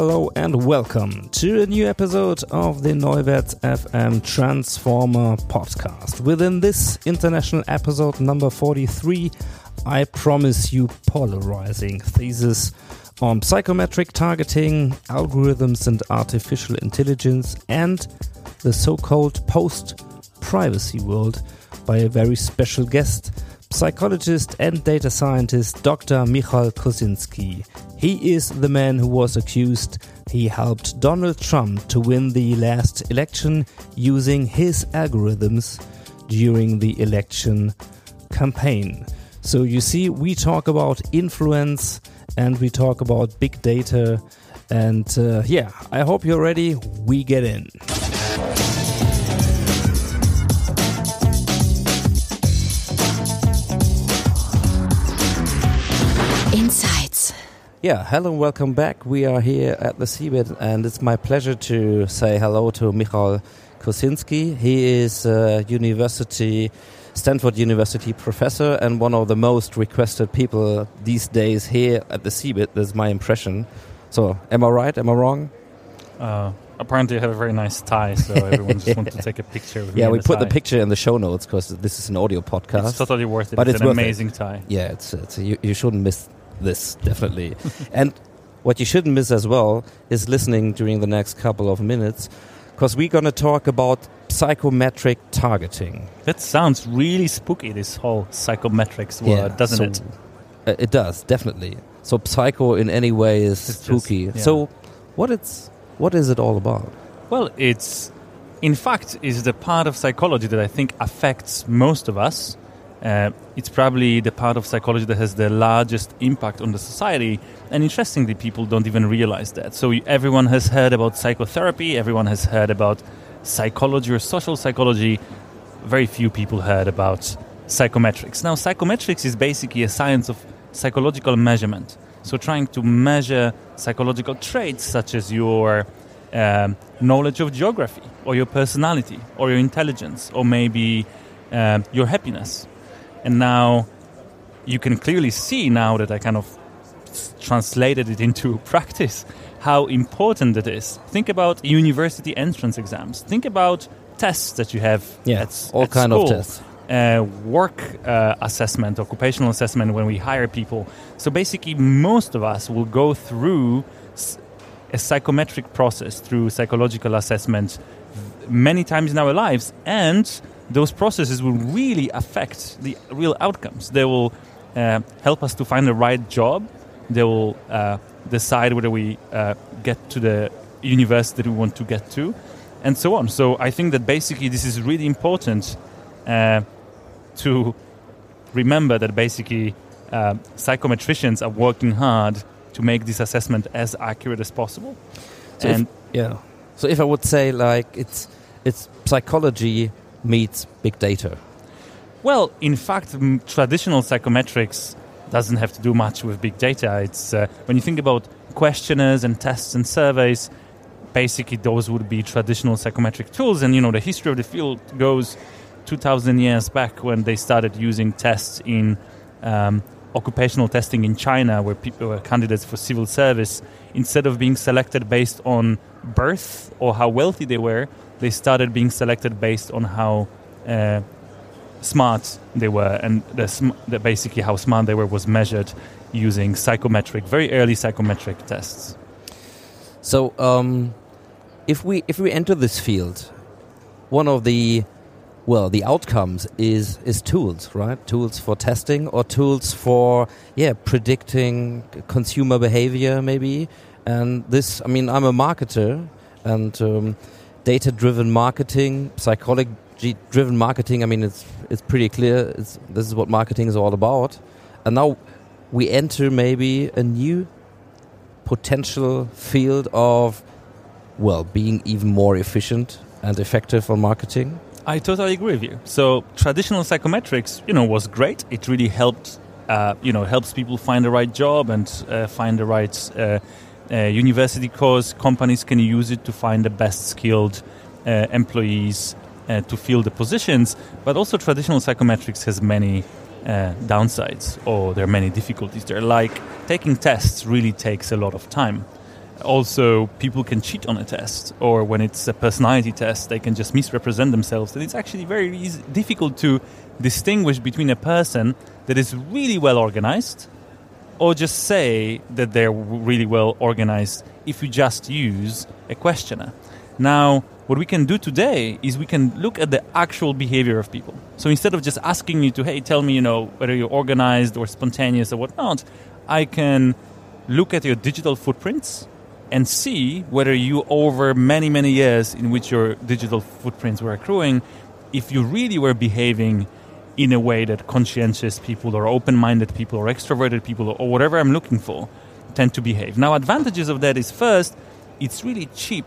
Hello and welcome to a new episode of the Neuwerts FM Transformer podcast. Within this international episode number 43, I promise you polarizing thesis on psychometric targeting, algorithms and artificial intelligence, and the so-called post-privacy world by a very special guest, psychologist and data scientist Dr. Michal Kosinski. He is the man who was accused he helped Donald Trump to win the last election using his algorithms during the election campaign. So you see, we talk about influence and we talk about big data. And uh, yeah, I hope you're ready. We get in. Yeah, hello and welcome back. We are here at the CeBIT, and it's my pleasure to say hello to Michal Kosinski. He is a university, Stanford University professor and one of the most requested people these days here at the CeBIT. That's my impression. So, am I right? Am I wrong? Uh, apparently, I have a very nice tie, so everyone just wants to take a picture of me. Yeah, we put the picture in the show notes because this is an audio podcast. It's totally worth it. But it's, it's an worth it. amazing tie. yeah, it's, it's you, you shouldn't miss this definitely. and what you shouldn't miss as well is listening during the next couple of minutes because we're going to talk about psychometric targeting. That sounds really spooky. This whole psychometrics word, doesn't so- it? Uh, it does definitely. So psycho in any way is It's just- spooky. yeah. So what it's what is it all about? Well, it's in fact is the part of psychology that I think affects most of us. Uh, it's probably the part of psychology that has the largest impact on the society. And interestingly, people don't even realize that. So everyone has heard about psychotherapy. Everyone has heard about psychology or social psychology. Very few people heard about psychometrics. Now, psychometrics is basically a science of psychological measurement. So, trying to measure psychological traits such as your um, knowledge of geography, or your personality, or your intelligence, or maybe um, your happiness. And now you can clearly see now that I kind of translated it into practice how important it is. Think about university entrance exams. Think about tests that you have Yeah, at, all at kind school. of tests. Uh, work uh, assessment, occupational assessment when we hire people. So basically, most of us will go through a psychometric process through psychological assessment many times in our lives, and those processes will really affect the real outcomes. They will uh, help us to find the right job. They will uh, decide whether we uh, get to the university that we want to get to, and so on. So I think that basically this is really important uh, to remember that basically uh, psychometricians are working hard to make this assessment as accurate as possible. So if- Yeah. So if I would say like it's it's psychology meets big data. Well, in fact, traditional psychometrics doesn't have to do much with big data. It's uh, when you think about questionnaires and tests and surveys. Basically, those would be traditional psychometric tools, and you know the history of the field goes 2,000 years back when they started using tests in um, occupational testing in China, where people were candidates for civil service. Instead of being selected based on birth or how wealthy they were, they started being selected based on how uh, smart they were, and the, sm- the basically how smart they were was measured using psychometric, very early psychometric tests. So um, if we if we enter this field, one of the well the outcomes is is tools, right? Tools for testing or tools for yeah predicting consumer behavior maybe. And this, I mean, I'm a marketer, and um, data-driven marketing, psychology-driven marketing. I mean, it's it's pretty clear. It's, this is what marketing is all about. And now we enter maybe a new potential field of well being even more efficient and effective on marketing. I totally agree with you. So traditional psychometrics, you know, was great. It really helped, uh, you know, helps people find the right job and uh, find the right uh university course. Companies can use it to find the best skilled uh, employees uh, to fill the positions. But also, traditional psychometrics has many downsides, or there are many difficulties. There, like taking tests, really takes a lot of time also people can cheat on a test or when it's a personality test they can just misrepresent themselves and it's actually very easy, difficult to distinguish between a person that is really well organized or just say that they're really well organized if you just use a questionnaire now what we can do today is we can look at the actual behavior of people. So instead of just asking you to hey tell me you know whether you're organized or spontaneous or whatnot i can look at your digital footprints and see whether you, over many, many years in which your digital footprints were accruing, if you really were behaving in a way that conscientious people or open minded people or extroverted people or whatever I'm looking for tend to behave. Now, advantages of that is first, it's really cheap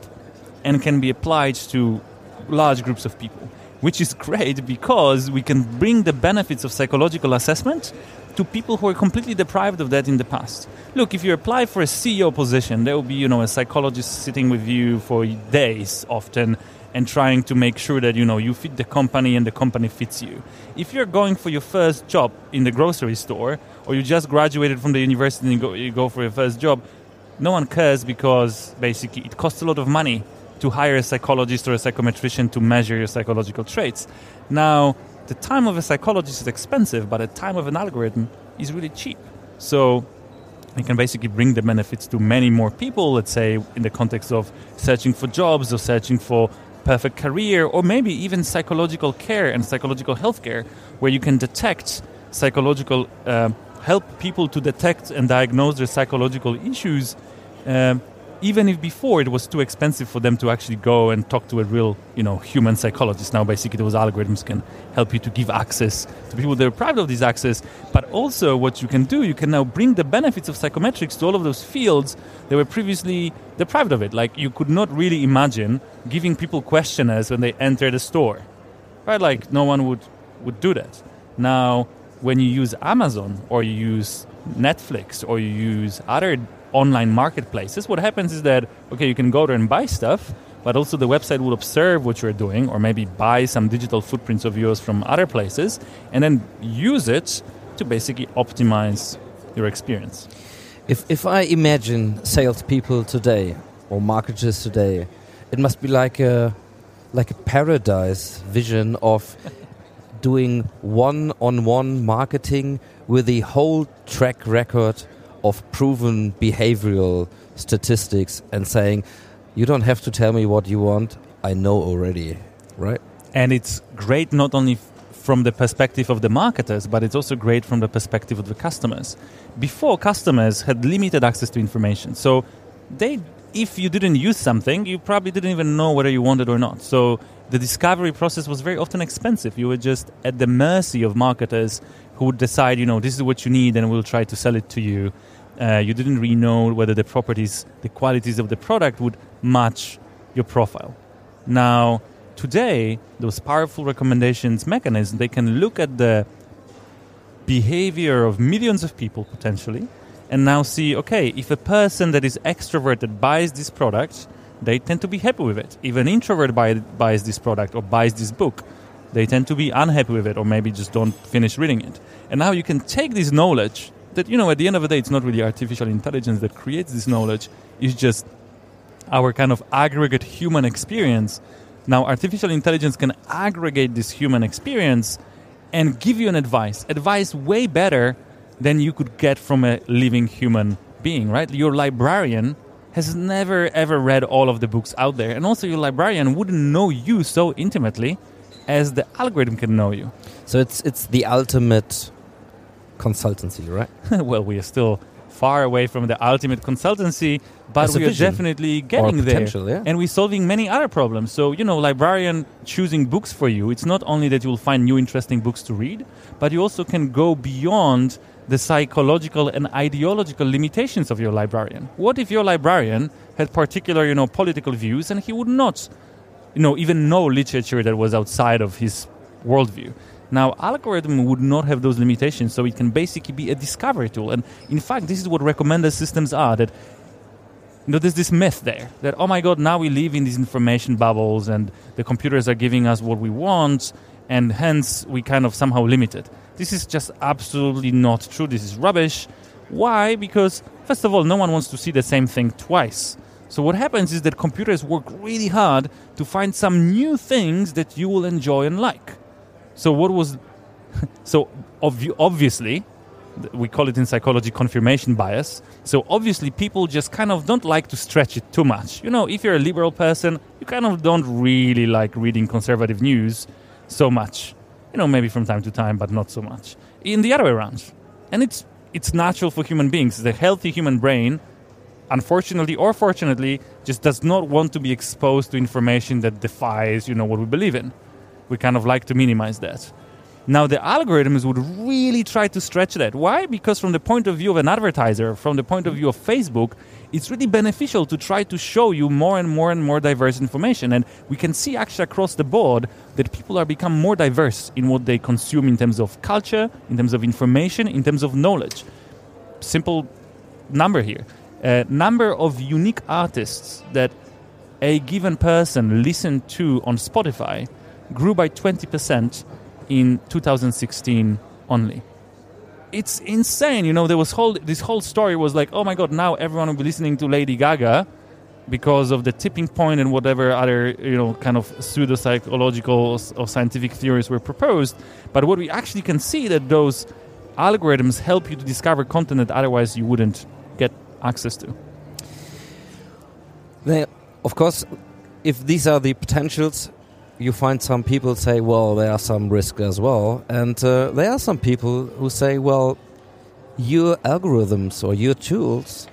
and can be applied to large groups of people, which is great because we can bring the benefits of psychological assessment to people who are completely deprived of that in the past. Look, if you apply for a CEO position, there will be, you know, a psychologist sitting with you for days often and trying to make sure that, you know, you fit the company and the company fits you. If you're going for your first job in the grocery store or you just graduated from the university and you go, you go for your first job, no one cares because basically it costs a lot of money to hire a psychologist or a psychometrician to measure your psychological traits. Now, the time of a psychologist is expensive, but the time of an algorithm is really cheap. So you can basically bring the benefits to many more people, let's say in the context of searching for jobs or searching for perfect career or maybe even psychological care and psychological healthcare where you can detect psychological uh, help people to detect and diagnose their psychological issues um, even if before it was too expensive for them to actually go and talk to a real, you know, human psychologist. Now, basically, those algorithms can help you to give access to people that are deprived of this access. But also, what you can do, you can now bring the benefits of psychometrics to all of those fields that were previously deprived of it. Like you could not really imagine giving people questionnaires when they enter the store, right? Like no one would would do that. Now, when you use Amazon or you use Netflix or you use other online marketplaces, what happens is that, okay, you can go there and buy stuff, but also the website will observe what you're doing or maybe buy some digital footprints of yours from other places and then use it to basically optimize your experience. If, if I imagine salespeople today or marketers today, it must be like a, like a paradise vision of doing one on one marketing with the whole track record of proven behavioral statistics and saying, you don't have to tell me what you want, I know already, right? And it's great not only from the perspective of the marketers, but it's also great from the perspective of the customers. Before, customers had limited access to information. So they if you didn't use something, you probably didn't even know whether you wanted it or not. So the discovery process was very often expensive. You were just at the mercy of marketers who would decide, you know, this is what you need and we'll try to sell it to you uh, you didn't really know whether the properties, the qualities of the product would match your profile. Now, today, those powerful recommendations mechanisms, they can look at the behavior of millions of people potentially and now see, okay, if a person that is extroverted buys this product, they tend to be happy with it. If an introvert buy, buys this product or buys this book, they tend to be unhappy with it or maybe just don't finish reading it. And now you can take this knowledge that you know at the end of the day it's not really artificial intelligence that creates this knowledge. It's just our kind of aggregate human experience. Now artificial intelligence can aggregate this human experience and give you an advice. Advice way better than you could get from a living human being right? Your librarian has never ever read all of the books out there. And also your librarian wouldn't know you so intimately as the algorithm can know you so it's it's the ultimate consultancy, right? well, we are still far away from the ultimate consultancy, but As we are definitely getting there. yeah. And we're solving many other problems. So, you know, librarian choosing books for you, it's not only that you'll find new interesting books to read, but you also can go beyond the psychological and ideological limitations of your librarian. What if your librarian had particular, you know, political views and he would not, you know, even know literature that was outside of his worldview? Now, algorithm would not have those limitations, so it can basically be a discovery tool. And in fact, this is what recommender systems are. That you know, there's this myth there that oh my god, now we live in these information bubbles, and the computers are giving us what we want, and hence we kind of somehow limit it. This is just absolutely not true. This is rubbish. Why? Because first of all, no one wants to see the same thing twice. So what happens is that computers work really hard to find some new things that you will enjoy and like. So what was so obvi- obviously we call it in psychology confirmation bias. So obviously people just kind of don't like to stretch it too much. You know, if you're a liberal person, you kind of don't really like reading conservative news so much. You know, maybe from time to time, but not so much. In the other way around. And it's it's natural for human beings. The healthy human brain unfortunately or fortunately just does not want to be exposed to information that defies, you know, what we believe in we kind of like to minimize that. Now, the algorithms would really try to stretch that. Why? Because, from the point of view of an advertiser, from the point of view of Facebook, it's really beneficial to try to show you more and more and more diverse information. And we can see actually across the board that people are become more diverse in what they consume in terms of culture, in terms of information, in terms of knowledge. Simple number here. Uh, number of unique artists that a given person listened to on Spotify grew by 20% in 2016 only. It's insane. You know, there was whole this whole story was like, oh my god, now everyone will be listening to Lady Gaga because of the tipping point and whatever other you know kind of pseudo psychological or scientific theories were proposed. But what we actually can see that those algorithms help you to discover content that otherwise you wouldn't get access to. They, of course, if these are the potentials, you find some people say, well, there are some risks as well. And uh, there are some people who say, well, your algorithms or your tools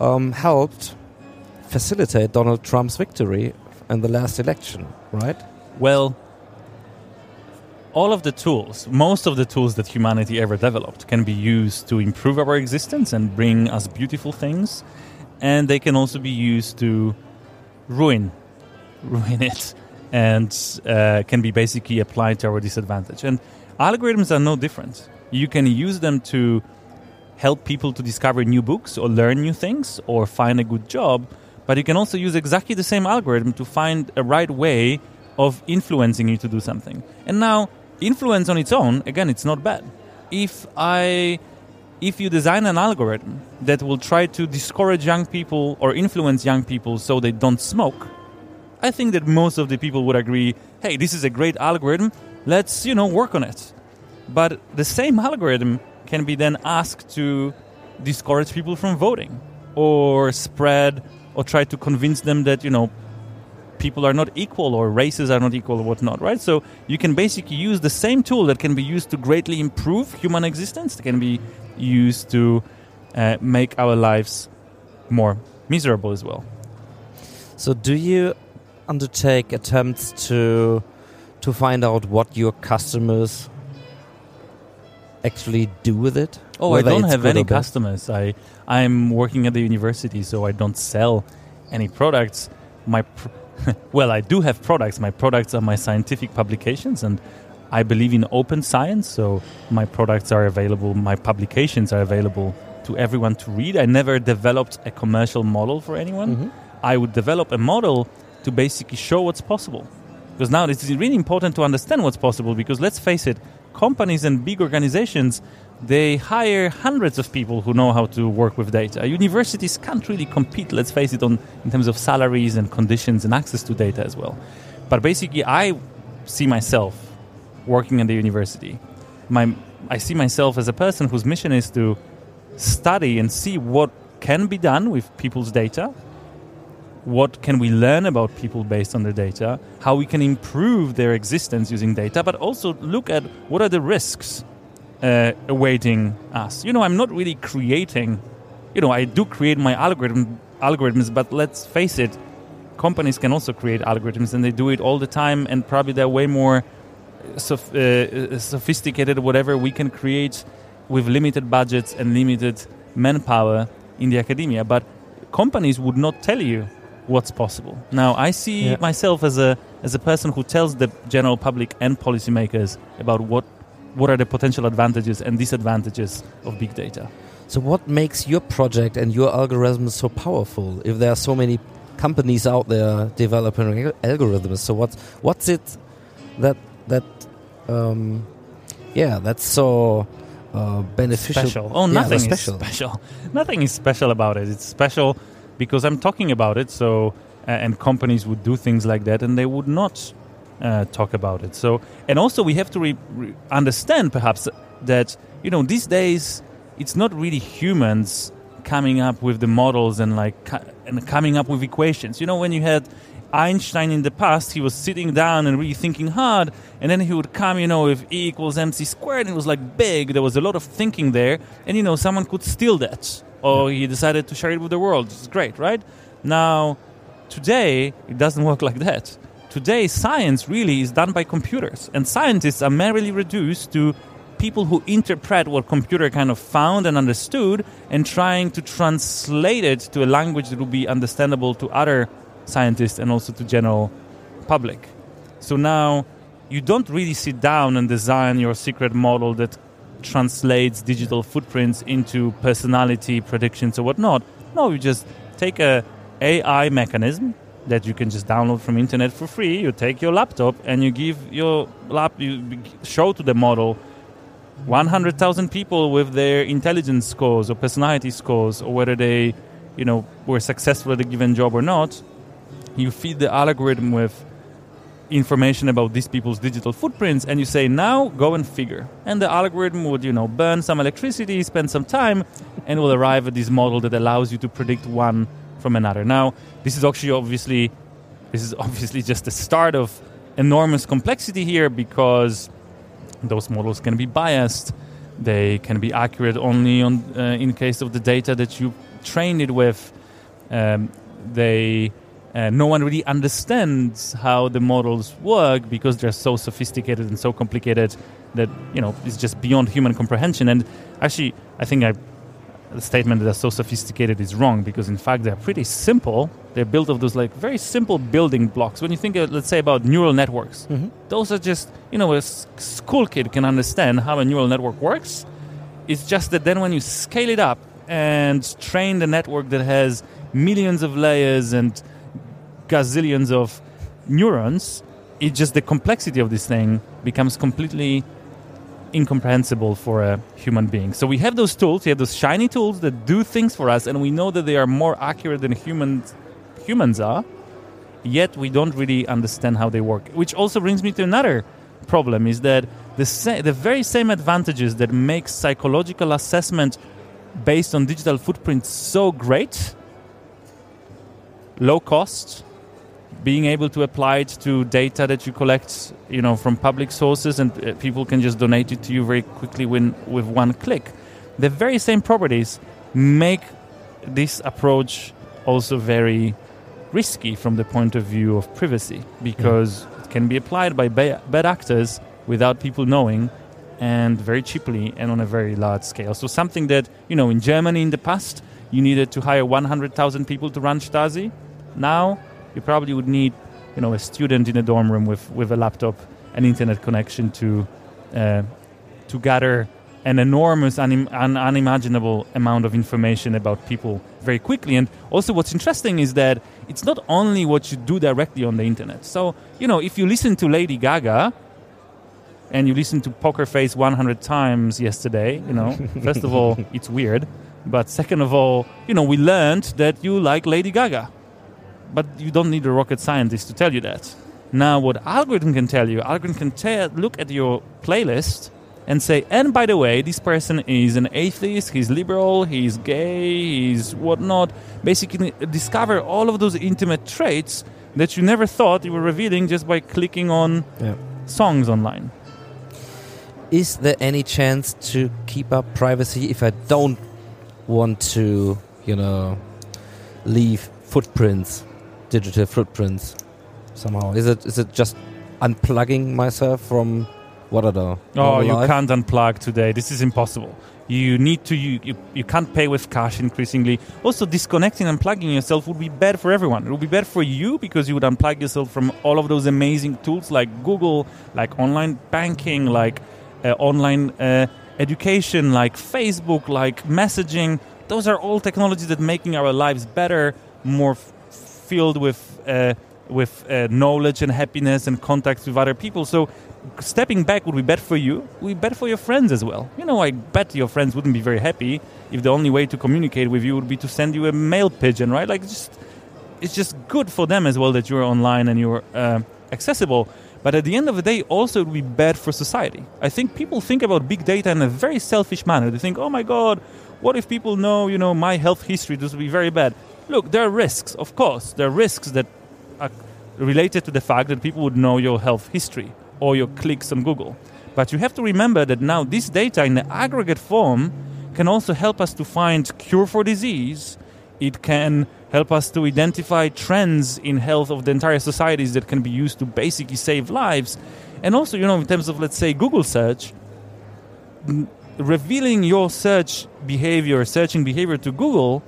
um, helped facilitate Donald Trump's victory in the last election, right? Well, all of the tools, most of the tools that humanity ever developed, can be used to improve our existence and bring us beautiful things, and they can also be used to ruin, ruin it, and uh, can be basically applied to our disadvantage. And algorithms are no different. You can use them to help people to discover new books or learn new things or find a good job, but you can also use exactly the same algorithm to find a right way of influencing you to do something. And now, influence on its own, again, it's not bad. If I if you design an algorithm that will try to discourage young people or influence young people so they don't smoke, I think that most of the people would agree, hey, this is a great algorithm, let's, you know, work on it. But the same algorithm can be then asked to discourage people from voting or spread or try to convince them that, you know, people are not equal or races are not equal or whatnot, right? So you can basically use the same tool that can be used to greatly improve human existence, that can be used to uh, make our lives more miserable as well. So, do you undertake attempts to to find out what your customers actually do with it? Oh, I don't have any customers. I I'm working at the university, so I don't sell any products. My pr- well, I do have products. My products are my scientific publications, and I believe in open science. So my products are available. My publications are available to everyone to read. I never developed a commercial model for anyone. Mhm. I would develop a model to basically show what's possible. Because now it is really important to understand what's possible. Because let's face it, companies and big organizations they hire hundreds of people who know how to work with data. Universities can't really compete, let's face it, on in terms of salaries and conditions and access to data as well. But basically, I see myself working in the university. My, I see myself as a person whose mission is to study and see what can be done with people's data, what can we learn about people based on their data, how we can improve their existence using data, but also look at what are the risks uh, awaiting us. You know, I'm not really creating you know, I do create my algorithm algorithms, but let's face it, companies can also create algorithms, and they do it all the time, and probably they're way more soph- uh, sophisticated. Whatever we can create with limited budgets and limited manpower in the academia, but companies would not tell you what's possible. Now, I see Yeah. myself as a as a person who tells the general public and policymakers about what what are the potential advantages and disadvantages of big data. So, what makes your project and your algorithms so powerful? If there are so many companies out there developing algorithms, so what's what's it that that um, yeah that's so uh, beneficial? special. Oh, Yeah, nothing that's is special. Nothing is special about it. It's special because I'm talking about it. So, uh, and companies would do things like that, and they would not uh, talk about it. So, and also we have to re- re- understand perhaps that you know these days it's not really humans coming up with the models and like and coming up with equations. You know, when you had Einstein in the past, he was sitting down and really thinking hard, and then he would come, you know, with E equals mc squared, and it was like big. There was a lot of thinking there, and you know, someone could steal that, or he decided to share it with the world. It's great, right? Now, today it doesn't work like that. Today, science really is done by computers, and scientists are merely reduced to people who interpret what computer kind of found and understood and trying to translate it to a language that will be understandable to other scientists and also to general public. So now you don't really sit down and design your secret model that translates digital footprints into personality predictions or whatnot. No, you just take a AI mechanism that you can just download from internet for free. You take your laptop and you give your lap you show to the model 100,000 people with their intelligence scores or personality scores or whether they, you know, were successful at a given job or not. You feed the algorithm with information about these people's digital footprints and you say now go and figure. And the algorithm would you know burn some electricity spend some time and will arrive at this model that allows you to predict one from another. Now this is actually obviously this is obviously just the start of enormous complexity here because those models can be biased. They can be accurate only on uh, in case of the data that you trained it with. Um, they uh, no one really understands how the models work because they're so sophisticated and so complicated that you know it's just beyond human comprehension. And actually i think I, the statement that they're so sophisticated is wrong because in fact they're pretty simple. They're built of those like very simple building blocks. When you think uh, let's say about neural networks those are just you know a s- school kid can understand how a neural network works. It's just that then when you scale it up and train the network that has millions of layers and gazillions of neurons, it just the complexity of this thing becomes completely incomprehensible for a human being. So we have those tools, we have those shiny tools that do things for us, and we know that they are more accurate than humans humans are. Yet we don't really understand how they work. Which also brings me to another problem: is that the sa- the very same advantages that make psychological assessment based on digital footprints so great, low cost, being able to apply it to data that you collect, you know, from public sources, and uh, people can just donate it to you very quickly when, with one click. The very same properties make this approach also very risky from the point of view of privacy because it can be applied by ba- bad actors without people knowing and very cheaply and on a very large scale. So something that, you know, in Germany in the past, you needed to hire 100,000 people to run Stasi. Now, you probably would need, you know, a student in a dorm room with, with a laptop and internet connection to, uh, to gather an enormous, unim- un- unimaginable amount of information about people very quickly. And also, what's interesting is that it's not only what you do directly on the internet. So, you know, if you listen to Lady Gaga, and you listen to Poker Face 100 times yesterday, you know, first of all, it's weird. But second of all, you know, we learned that you like Lady Gaga. But you don't need a rocket scientist to tell you that. Now, what algorithm can tell you, algorithm can tell, look at your playlist and say, and by the way, this person is an atheist, he's liberal, he's gay, he's whatnot. Basically, discover all of those intimate traits that you never thought you were revealing just by clicking on Yeah. songs online. Is there any chance to keep up privacy if I don't want to, you know, leave footprints, digital footprints somehow? Is it is it just unplugging myself from what I don't? Oh, you life? can't unplug today. This is impossible. You need to. You, you, you can't pay with cash increasingly. Also, disconnecting and unplugging yourself would be bad for everyone. It would be bad for you because you would unplug yourself from all of those amazing tools like Google, like online banking, like uh, online uh, education, like Facebook, like messaging. Those are all technologies that making our lives better, more filled with uh, with uh, knowledge and happiness and contacts with other people. So stepping back would be bad for you, would be bad for your friends as well. You know, I bet your friends wouldn't be very happy if the only way to communicate with you would be to send you a mail pigeon, right? Like, just it's just good for them as well that you're online and you're uh, accessible. But at the end of the day, also it would be bad for society. I think people think about big data in a very selfish manner. They think, oh my God, what if people know, you know, my health history? This would be very bad. Look, there are risks, of course. There are risks that are related to the fact that people would know your health history or your clicks on Google. But you have to remember that now this data in the aggregate form can also help us to find cure for disease. It can help us to identify trends in health of the entire societies that can be used to basically save lives. And also, you know, in terms of let's say Google search, revealing your search behavior, searching behavior to Google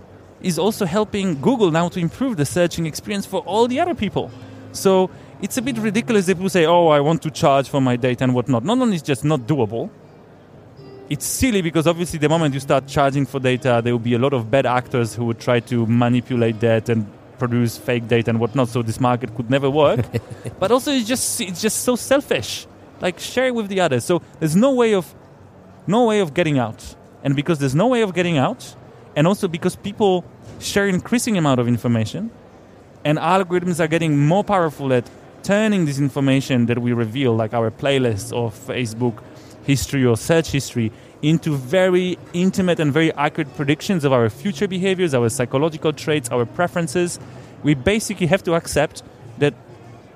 is also helping Google now to improve the searching experience for all the other people. So it's a bit ridiculous if people say, oh, I want to charge for my data and whatnot. Not only is just not doable, it's silly because obviously the moment you start charging for data, there will be a lot of bad actors who would try to manipulate that and produce fake data and whatnot. So this market could never work. but also, it's just it's just so selfish. Like share it with the others. So there's no way of no way of getting out. And because there's no way of getting out, and also because people share increasing amount of information, and algorithms are getting more powerful at turning this information that we reveal, like our playlists or Facebook history or search history, into very intimate and very accurate predictions of our future behaviors, our psychological traits, our preferences. We basically have to accept that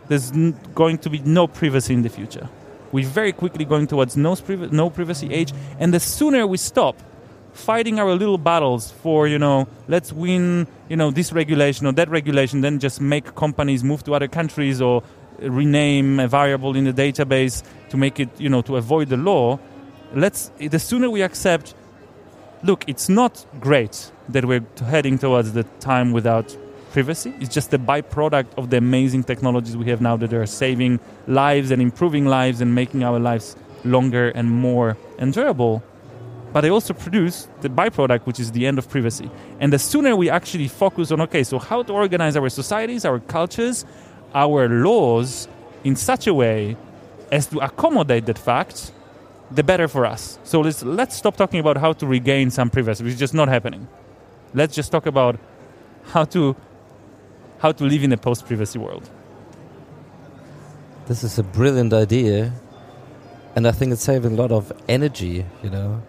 there's going to be no privacy in the future. We're very quickly going towards no privacy age, and the sooner we stop fighting our little battles for you know let's win you know this regulation or that regulation then just make companies move to other countries or rename a variable in the database to make it you know to avoid the law. Let's the sooner we accept look it's not great that we're heading towards the time without privacy. It's just a byproduct of the amazing technologies we have now that are saving lives and improving lives and making our lives longer and more enjoyable but they also produce the byproduct, which is the end of privacy. And the sooner we actually focus on, okay, so how to organize our societies, our cultures, our laws in such a way as to accommodate that fact, the better for us. So let's, let's stop talking about how to regain some privacy, which is just not happening. Let's just talk about how to, how to live in a post privacy world. This is a brilliant idea, and I think it's saving a lot of energy, you know,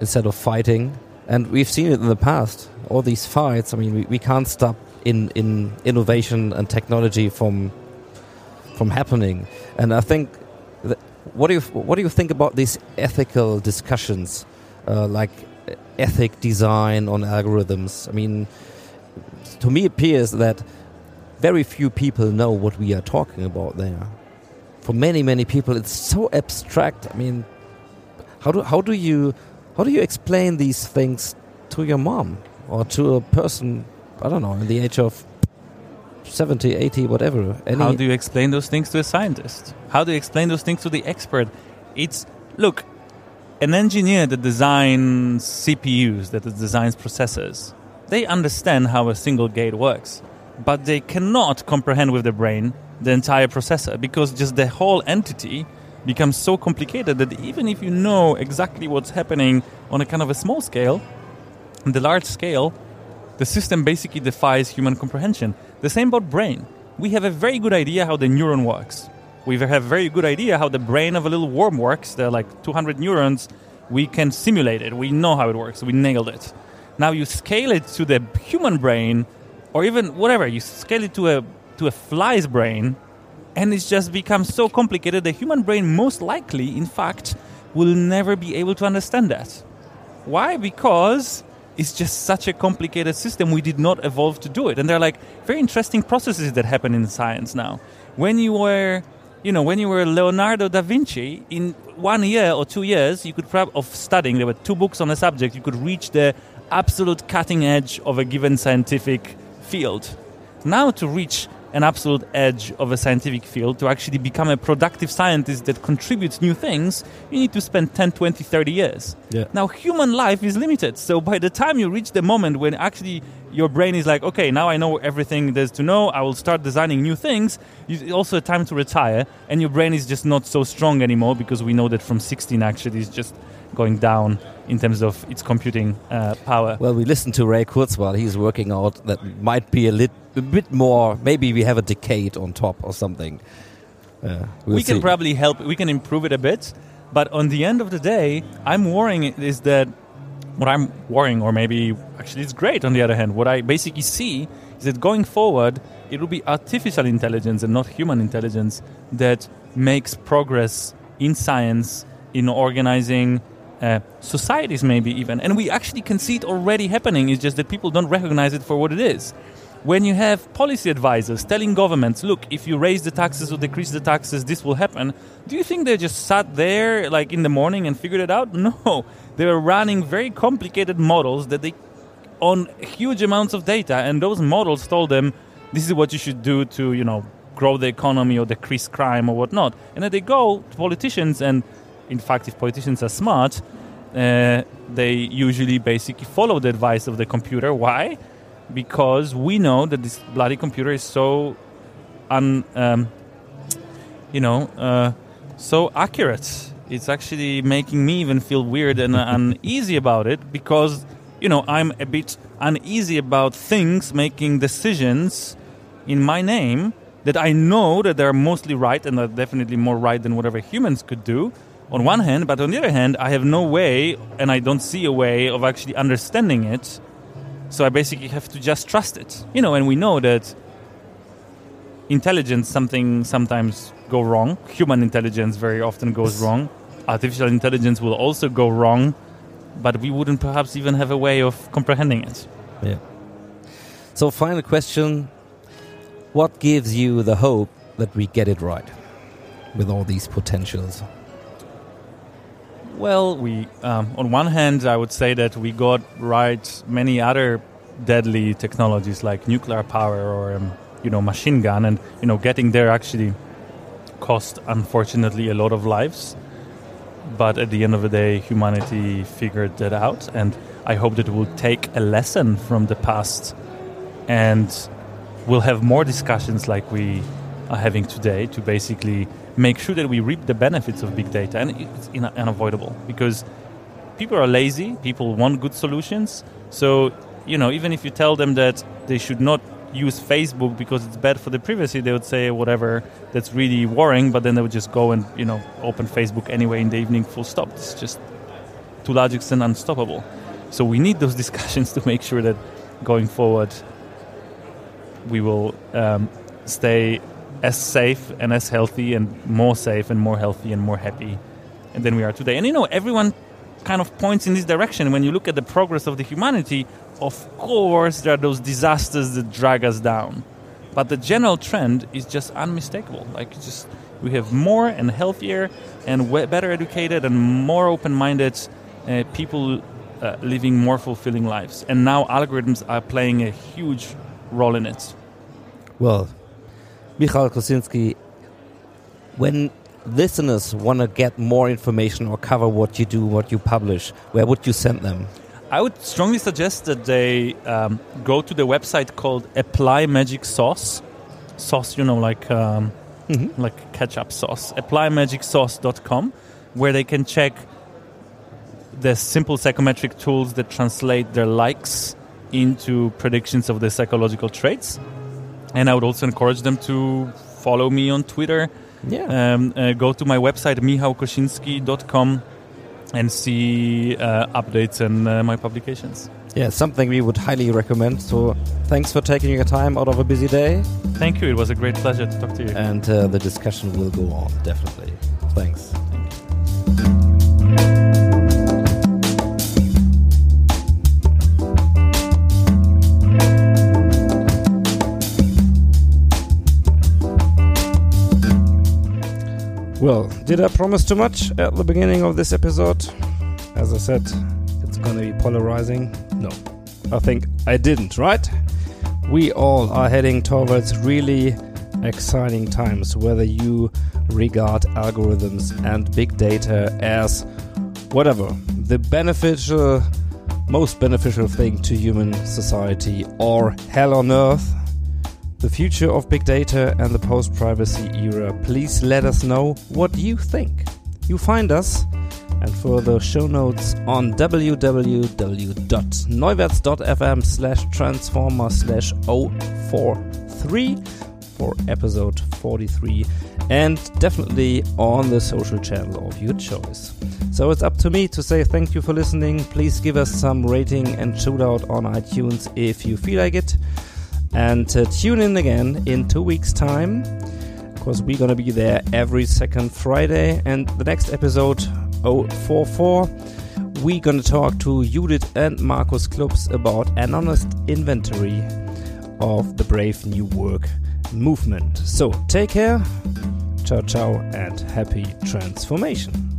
instead of fighting. And we've seen it in the past. All these fights. I mean, we, we can't stop in, in innovation and technology from from happening. And I think, that, what do you what do you think about these ethical discussions, uh, like ethic design on algorithms? I mean, to me, it appears that very few people know what we are talking about there. For many, many people, it's so abstract. I mean, how do how do you how do you explain these things to your mom or to a person I don't know in the age of 70, 80, whatever? Any, How do you explain those things to a scientist? How do you explain those things to the expert? It's look, an engineer that designs CPUs, that designs processors, they understand how a single gate works, but they cannot comprehend with the brain the entire processor because just the whole entity becomes so complicated that even if you know exactly what's happening on a kind of a small scale, the large scale, the system basically defies human comprehension. The same about brain. We have a very good idea how the neuron works. We have a very good idea how the brain of a little worm works. There are like 200 neurons. We can simulate it. We know how it works. We nailed it. Now you scale it to the human brain, or even whatever. You scale it to a to a fly's brain, and it's just becomes so complicated. The human brain, most likely, in fact, will never be able to understand that. Why? Because it's just such a complicated system. We did not evolve to do it. And there are like very interesting processes that happen in science now. When you were, you know, when you were Leonardo da Vinci, in one year or two years, you could of studying. There were two books on the subject. You could reach the absolute cutting edge of a given scientific field. Now to reach an absolute edge of a scientific field, to actually become a productive scientist that contributes new things, you need to spend 10, 20, 30 years. Yeah. Now, human life is limited. So by the time you reach the moment when actually your brain is like, okay, now I know everything there's to know, I will start designing new things, it's also a time to retire, and your brain is just not so strong anymore because we know that from 16 actually is just going down in terms of its computing uh, power. Well, we listened to Ray Kurzweil. He's working out that might be a, lit, a bit more. Maybe we have a decade on top or something. Uh, we'll we can see. probably help we can improve it a bit but on the end of the day i'm worrying is that what i'm worrying or maybe actually it's great on the other hand what i basically see is that going forward it will be artificial intelligence and not human intelligence that makes progress in science in organizing uh, societies maybe even and we actually can see it already happening it's just that people don't recognize it for what it is when you have policy advisors telling governments, look, if you raise the taxes or decrease the taxes, this will happen, do you think they just sat there like in the morning and figured it out? No. They were running very complicated models that they on huge amounts of data and those models told them this is what you should do to, you know, grow the economy or decrease crime or whatnot. And then they go to politicians and in fact if politicians are smart, uh, they usually basically follow the advice of the computer. Why? because we know that this bloody computer is so un, um, you know, uh, so accurate. It's actually making me even feel weird and uneasy about it because, you know, I'm a bit uneasy about things making decisions in my name that I know that they're mostly right and are definitely more right than whatever humans could do. On one hand, but on the other hand, I have no way, and I don't see a way of actually understanding it so I basically have to just trust it. You know, and we know that intelligence something sometimes go wrong. Human intelligence very often goes wrong. Artificial intelligence will also go wrong, but we wouldn't perhaps even have a way of comprehending it. Yeah. So, final question: What gives you the hope that we get it right with all these potentials? Well, we um, on one hand, I would say that we got right many other deadly technologies like nuclear power or um, you know machine gun, and you know getting there actually cost unfortunately a lot of lives. But at the end of the day, humanity figured that out, and I hope that we'll take a lesson from the past, and we'll have more discussions like we are having today to basically make sure that we reap the benefits of big data. And it's unavoidable because people are lazy, people want good solutions. So, you know, even if you tell them that they should not use Facebook because it's bad for the privacy, they would say whatever that's really worrying, but then they would just go and, you know, open Facebook anyway in the evening, full stop. It's just to large extent unstoppable. So we need those discussions to make sure that going forward we will um, stay as safe and as healthy and more safe and more healthy and more happy than we are today. And you know, everyone kind of points in this direction. When you look at the progress of the humanity, of course, there are those disasters that drag us down. But the general trend is just unmistakable. Like, just we have more and healthier and better educated and more open-minded uh, people uh, living more fulfilling lives. And now algorithms are playing a huge role in it. Well, Michal Kosinski, when listeners want to get more information or cover what you do, what you publish, where would you send them? I would strongly suggest that they um, go to the website called Apply Magic Sauce. Sauce, you know, like um, like ketchup sauce. ApplyMagicSauce.com, where they can check the simple psychometric tools that translate their likes into predictions of the psychological traits. And I would also encourage them to follow me on Twitter. Yeah. Um, uh, go to my website, michalkosinski.com, and see uh, updates and uh, my publications. Yeah, something we would highly recommend. So thanks for taking your time out of a busy day. Thank you. It was a great pleasure to talk to you. And uh, the discussion will go on, definitely. Thanks. Well, did I promise too much at the beginning of this episode? As I said, it's gonna be polarizing. No, I think I didn't, right? We all are heading towards really exciting times, whether you regard algorithms and big data as whatever, the beneficial, most beneficial thing to human society, or hell on earth the future of big data and the post privacy era, please let us know what you think. You find us and further show notes on www.neuwaerts.fm slash transformer slash 043 for episode 43 and definitely on the social channel of your choice. So it's up to me to say thank you for listening. Please give us some rating and shootout on iTunes if you feel like it. And uh, tune in again in two weeks' time because we're gonna be there every second Friday. And the next episode, 044, we're gonna talk to Judith and Markus Klubs about an honest inventory of the Brave New Work movement. So take care, ciao, ciao, and happy transformation.